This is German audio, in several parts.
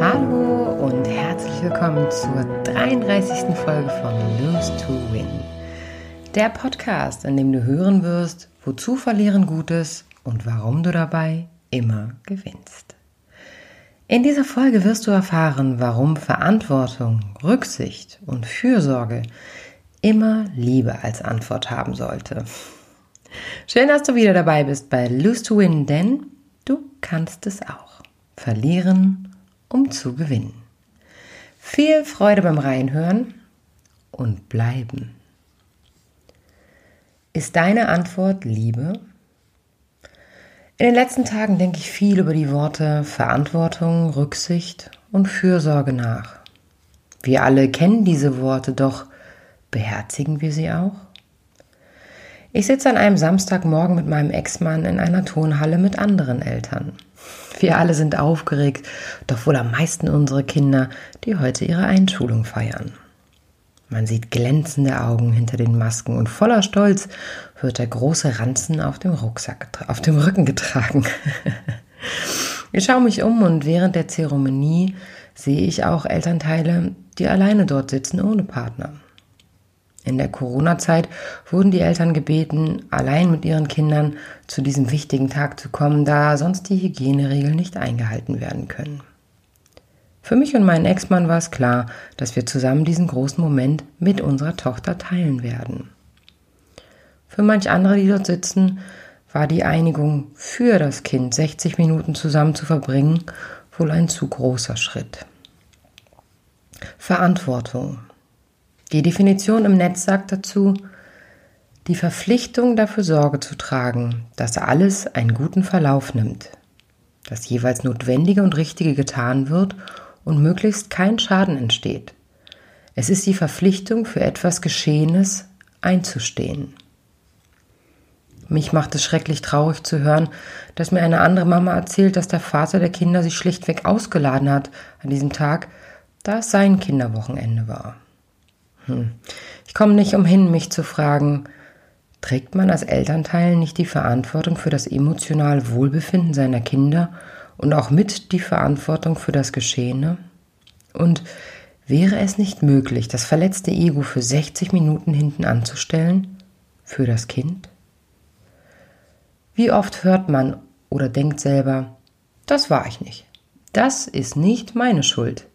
Hallo und herzlich willkommen zur 33. Folge von Lose to Win. Der Podcast, in dem du hören wirst, wozu verlieren Gutes und warum du dabei immer gewinnst. In dieser Folge wirst du erfahren, warum Verantwortung, Rücksicht und Fürsorge immer Liebe als Antwort haben sollte. Schön, dass du wieder dabei bist bei Lose to Win, denn du kannst es auch. Verlieren um zu gewinnen. Viel Freude beim Reinhören und bleiben. Ist deine Antwort Liebe? In den letzten Tagen denke ich viel über die Worte Verantwortung, Rücksicht und Fürsorge nach. Wir alle kennen diese Worte, doch beherzigen wir sie auch? Ich sitze an einem Samstagmorgen mit meinem Ex-Mann in einer Turnhalle mit anderen Eltern. Wir alle sind aufgeregt, doch wohl am meisten unsere Kinder, die heute ihre Einschulung feiern. Man sieht glänzende Augen hinter den Masken und voller Stolz wird der große Ranzen auf dem Rucksack, auf dem Rücken getragen. ich schaue mich um und während der Zeremonie sehe ich auch Elternteile, die alleine dort sitzen ohne Partner. In der Corona-Zeit wurden die Eltern gebeten, allein mit ihren Kindern zu diesem wichtigen Tag zu kommen, da sonst die Hygieneregeln nicht eingehalten werden können. Für mich und meinen Ex-Mann war es klar, dass wir zusammen diesen großen Moment mit unserer Tochter teilen werden. Für manch andere, die dort sitzen, war die Einigung für das Kind 60 Minuten zusammen zu verbringen wohl ein zu großer Schritt. Verantwortung. Die Definition im Netz sagt dazu, die Verpflichtung dafür Sorge zu tragen, dass alles einen guten Verlauf nimmt, dass jeweils Notwendige und Richtige getan wird und möglichst kein Schaden entsteht. Es ist die Verpflichtung, für etwas Geschehenes einzustehen. Mich macht es schrecklich traurig zu hören, dass mir eine andere Mama erzählt, dass der Vater der Kinder sich schlichtweg ausgeladen hat an diesem Tag, da es sein Kinderwochenende war. Hm. Ich komme nicht umhin, mich zu fragen, trägt man als Elternteil nicht die Verantwortung für das emotionale Wohlbefinden seiner Kinder und auch mit die Verantwortung für das Geschehene? Und wäre es nicht möglich, das verletzte Ego für 60 Minuten hinten anzustellen? Für das Kind? Wie oft hört man oder denkt selber, das war ich nicht. Das ist nicht meine Schuld.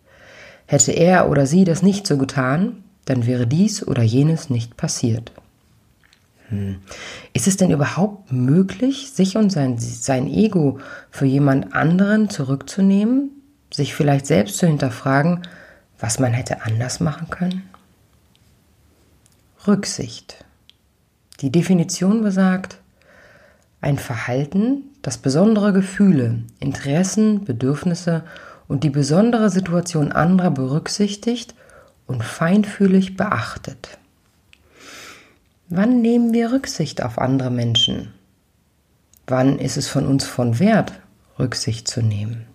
Hätte er oder sie das nicht so getan, dann wäre dies oder jenes nicht passiert. Hm. Ist es denn überhaupt möglich, sich und sein, sein Ego für jemand anderen zurückzunehmen, sich vielleicht selbst zu hinterfragen, was man hätte anders machen können? Rücksicht. Die Definition besagt, ein Verhalten, das besondere Gefühle, Interessen, Bedürfnisse und die besondere Situation anderer berücksichtigt und feinfühlig beachtet. Wann nehmen wir Rücksicht auf andere Menschen? Wann ist es von uns von Wert, Rücksicht zu nehmen?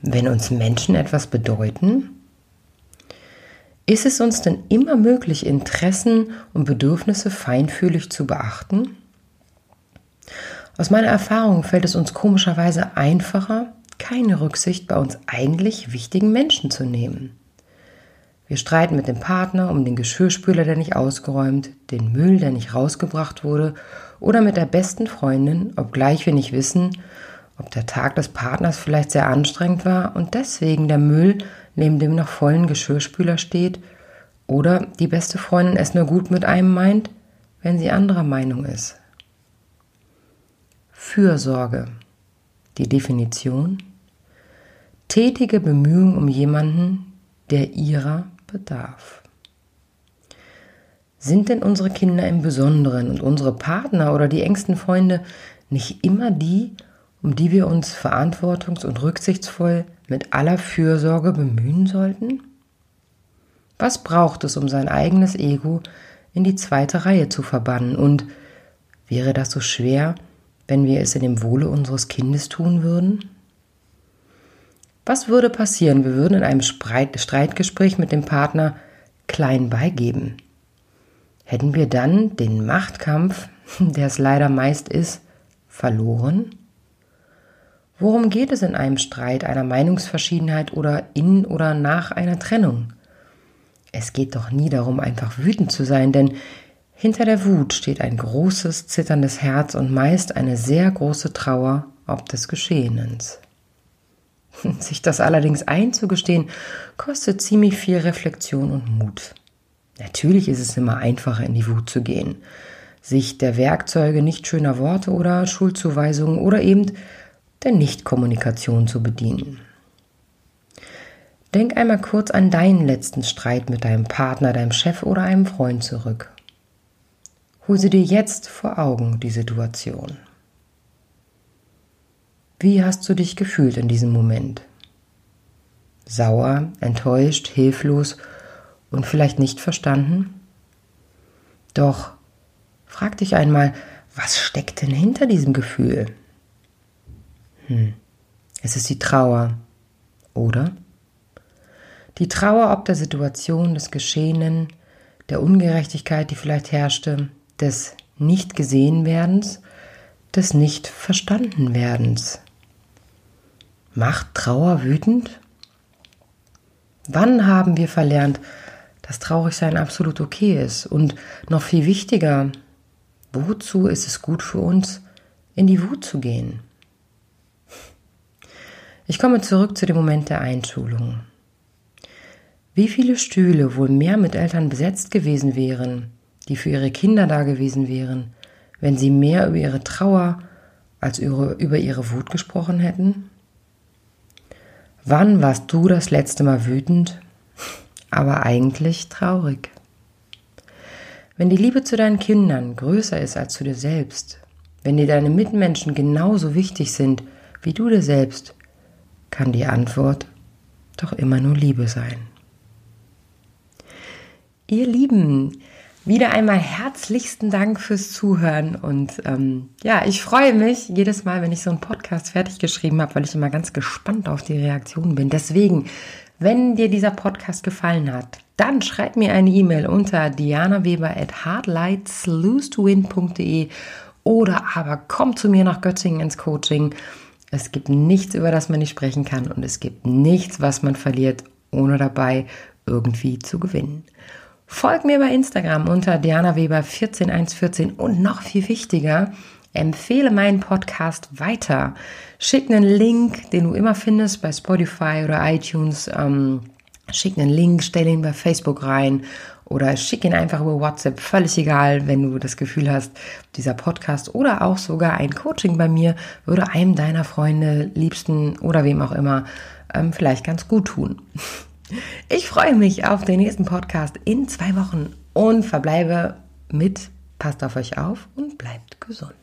Wenn uns Menschen etwas bedeuten? Ist es uns denn immer möglich, Interessen und Bedürfnisse feinfühlig zu beachten? Aus meiner Erfahrung fällt es uns komischerweise einfacher, keine Rücksicht bei uns eigentlich wichtigen Menschen zu nehmen. Wir streiten mit dem Partner um den Geschirrspüler, der nicht ausgeräumt, den Müll, der nicht rausgebracht wurde, oder mit der besten Freundin, obgleich wir nicht wissen, ob der Tag des Partners vielleicht sehr anstrengend war und deswegen der Müll neben dem noch vollen Geschirrspüler steht, oder die beste Freundin es nur gut mit einem meint, wenn sie anderer Meinung ist. Fürsorge. Die Definition. Tätige Bemühung um jemanden, der ihrer bedarf. Sind denn unsere Kinder im Besonderen und unsere Partner oder die engsten Freunde nicht immer die, um die wir uns verantwortungs- und rücksichtsvoll mit aller Fürsorge bemühen sollten? Was braucht es, um sein eigenes Ego in die zweite Reihe zu verbannen? Und wäre das so schwer, wenn wir es in dem Wohle unseres Kindes tun würden? Was würde passieren? Wir würden in einem Streitgespräch mit dem Partner klein beigeben. hätten wir dann den Machtkampf, der es leider meist ist, verloren? Worum geht es in einem Streit, einer Meinungsverschiedenheit oder in oder nach einer Trennung? Es geht doch nie darum, einfach wütend zu sein, denn hinter der Wut steht ein großes, zitterndes Herz und meist eine sehr große Trauer ob des Geschehens. Sich das allerdings einzugestehen, kostet ziemlich viel Reflexion und Mut. Natürlich ist es immer einfacher, in die Wut zu gehen, sich der Werkzeuge nicht schöner Worte oder Schuldzuweisungen oder eben der Nichtkommunikation zu bedienen. Denk einmal kurz an deinen letzten Streit mit deinem Partner, deinem Chef oder einem Freund zurück. Hol sie dir jetzt vor Augen, die Situation. Wie hast du dich gefühlt in diesem Moment? Sauer, enttäuscht, hilflos und vielleicht nicht verstanden? Doch frag dich einmal, was steckt denn hinter diesem Gefühl? Hm. Es ist die Trauer, oder? Die Trauer ob der Situation, des Geschehenen, der Ungerechtigkeit, die vielleicht herrschte, des Nicht-Gesehen-Werdens, des Nicht-Verstanden-Werdens. Macht Trauer wütend? Wann haben wir verlernt, dass Traurigsein absolut okay ist? Und noch viel wichtiger, wozu ist es gut für uns, in die Wut zu gehen? Ich komme zurück zu dem Moment der Einschulung. Wie viele Stühle wohl mehr mit Eltern besetzt gewesen wären, die für ihre Kinder da gewesen wären, wenn sie mehr über ihre Trauer als über ihre Wut gesprochen hätten? Wann warst du das letzte Mal wütend, aber eigentlich traurig? Wenn die Liebe zu deinen Kindern größer ist als zu dir selbst, wenn dir deine Mitmenschen genauso wichtig sind wie du dir selbst, kann die Antwort doch immer nur Liebe sein. Ihr Lieben, wieder einmal herzlichsten Dank fürs Zuhören und ähm, ja, ich freue mich jedes Mal, wenn ich so einen Podcast fertig geschrieben habe, weil ich immer ganz gespannt auf die Reaktionen bin. Deswegen, wenn dir dieser Podcast gefallen hat, dann schreib mir eine E-Mail unter dianaweber at hardlightslose oder aber komm zu mir nach Göttingen ins Coaching. Es gibt nichts, über das man nicht sprechen kann und es gibt nichts, was man verliert, ohne dabei irgendwie zu gewinnen. Folg mir bei Instagram unter Diana Weber 14114 und noch viel wichtiger, empfehle meinen Podcast weiter. Schick einen Link, den du immer findest bei Spotify oder iTunes. Ähm, schick einen Link, stell ihn bei Facebook rein oder schick ihn einfach über WhatsApp. Völlig egal, wenn du das Gefühl hast, dieser Podcast oder auch sogar ein Coaching bei mir würde einem deiner Freunde, Liebsten oder wem auch immer ähm, vielleicht ganz gut tun. Ich freue mich auf den nächsten Podcast in zwei Wochen und verbleibe mit, passt auf euch auf und bleibt gesund.